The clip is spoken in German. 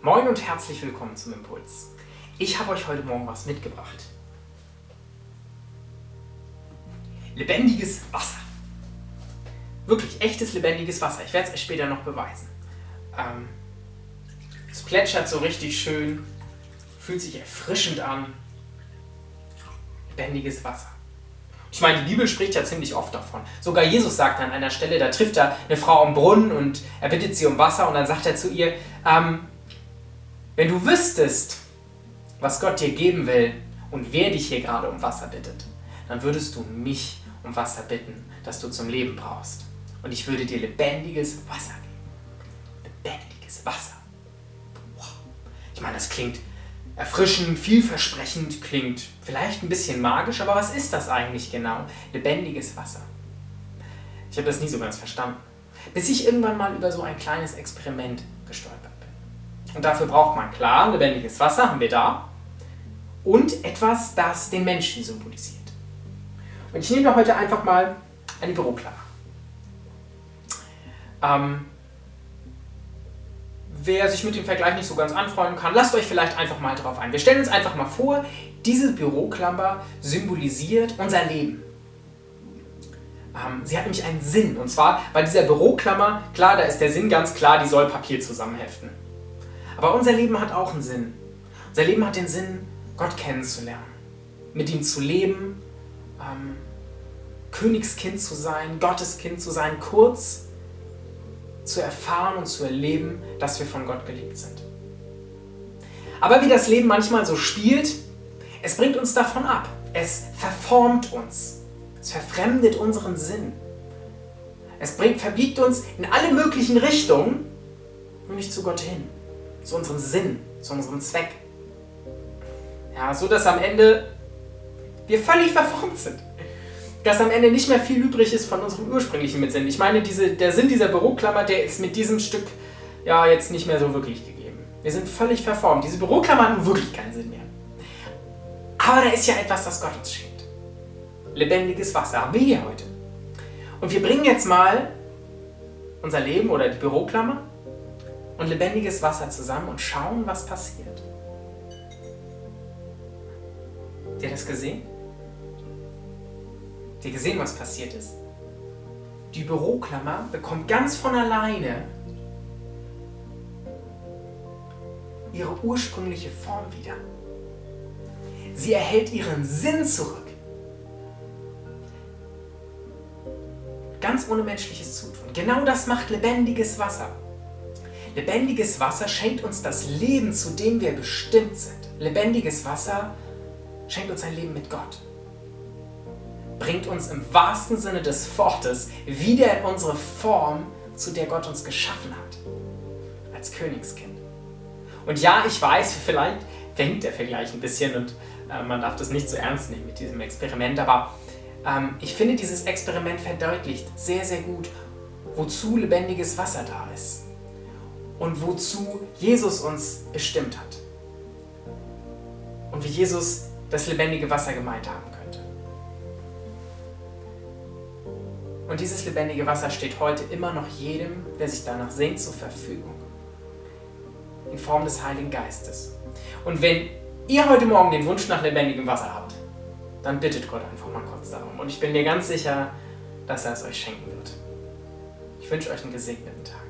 Moin und herzlich willkommen zum Impuls. Ich habe euch heute Morgen was mitgebracht. Lebendiges Wasser. Wirklich echtes lebendiges Wasser. Ich werde es euch später noch beweisen. Ähm, es plätschert so richtig schön, fühlt sich erfrischend an. Lebendiges Wasser. Ich meine, die Bibel spricht ja ziemlich oft davon. Sogar Jesus sagt an einer Stelle, da trifft er eine Frau am Brunnen und er bittet sie um Wasser und dann sagt er zu ihr, ähm, wenn du wüsstest, was Gott dir geben will und wer dich hier gerade um Wasser bittet, dann würdest du mich um Wasser bitten, das du zum Leben brauchst. Und ich würde dir lebendiges Wasser geben. Lebendiges Wasser. Wow. Ich meine, das klingt erfrischend, vielversprechend, klingt vielleicht ein bisschen magisch, aber was ist das eigentlich genau? Lebendiges Wasser. Ich habe das nie so ganz verstanden. Bis ich irgendwann mal über so ein kleines Experiment gestolpert. Und dafür braucht man klar lebendiges Wasser, haben wir da, und etwas, das den Menschen symbolisiert. Und ich nehme heute einfach mal eine Büroklammer. Ähm, wer sich mit dem Vergleich nicht so ganz anfreunden kann, lasst euch vielleicht einfach mal drauf ein. Wir stellen uns einfach mal vor, diese Büroklammer symbolisiert unser Leben. Ähm, sie hat nämlich einen Sinn. Und zwar bei dieser Büroklammer, klar, da ist der Sinn ganz klar, die soll Papier zusammenheften. Aber unser Leben hat auch einen Sinn. Unser Leben hat den Sinn, Gott kennenzulernen, mit ihm zu leben, ähm, Königskind zu sein, Gotteskind zu sein, kurz zu erfahren und zu erleben, dass wir von Gott geliebt sind. Aber wie das Leben manchmal so spielt, es bringt uns davon ab. Es verformt uns. Es verfremdet unseren Sinn. Es bringt, verbiegt uns in alle möglichen Richtungen, nur nicht zu Gott hin. Zu unserem Sinn, zu unserem Zweck. Ja, so dass am Ende wir völlig verformt sind dass am Ende nicht mehr viel übrig ist von unserem ursprünglichen Mitsinn. Ich meine, diese, der Sinn dieser Büroklammer, der ist mit diesem Stück ja jetzt nicht mehr so wirklich gegeben. Wir sind völlig verformt. Diese Büroklammer hat wirklich keinen Sinn mehr. Aber da ist ja etwas, das Gott uns schenkt. Lebendiges Wasser haben wir hier heute. Und wir bringen jetzt mal unser Leben oder die Büroklammer und lebendiges Wasser zusammen und schauen, was passiert. Habt ihr das gesehen? Habt ihr gesehen, was passiert ist? Die Büroklammer bekommt ganz von alleine ihre ursprüngliche Form wieder. Sie erhält ihren Sinn zurück. Ganz ohne menschliches Zutun. Genau das macht lebendiges Wasser. Lebendiges Wasser schenkt uns das Leben, zu dem wir bestimmt sind. Lebendiges Wasser schenkt uns ein Leben mit Gott bringt uns im wahrsten Sinne des Wortes wieder in unsere Form, zu der Gott uns geschaffen hat. Als Königskind. Und ja, ich weiß, vielleicht fängt der Vergleich ein bisschen und äh, man darf das nicht so ernst nehmen mit diesem Experiment, aber ähm, ich finde, dieses Experiment verdeutlicht sehr, sehr gut, wozu lebendiges Wasser da ist und wozu Jesus uns bestimmt hat. Und wie Jesus das lebendige Wasser gemeint haben könnte. Und dieses lebendige Wasser steht heute immer noch jedem, der sich danach sehnt, zur Verfügung. In Form des Heiligen Geistes. Und wenn ihr heute Morgen den Wunsch nach lebendigem Wasser habt, dann bittet Gott einfach mal kurz darum. Und ich bin mir ganz sicher, dass er es euch schenken wird. Ich wünsche euch einen gesegneten Tag.